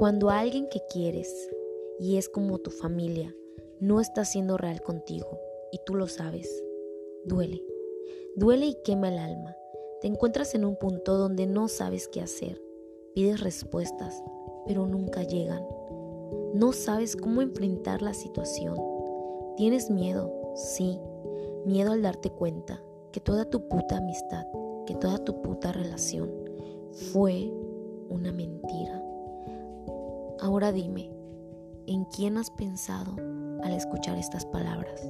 Cuando alguien que quieres y es como tu familia no está siendo real contigo y tú lo sabes, duele. Duele y quema el alma. Te encuentras en un punto donde no sabes qué hacer. Pides respuestas, pero nunca llegan. No sabes cómo enfrentar la situación. Tienes miedo, sí, miedo al darte cuenta que toda tu puta amistad, que toda tu puta relación fue una mentira. Ahora dime, ¿en quién has pensado al escuchar estas palabras?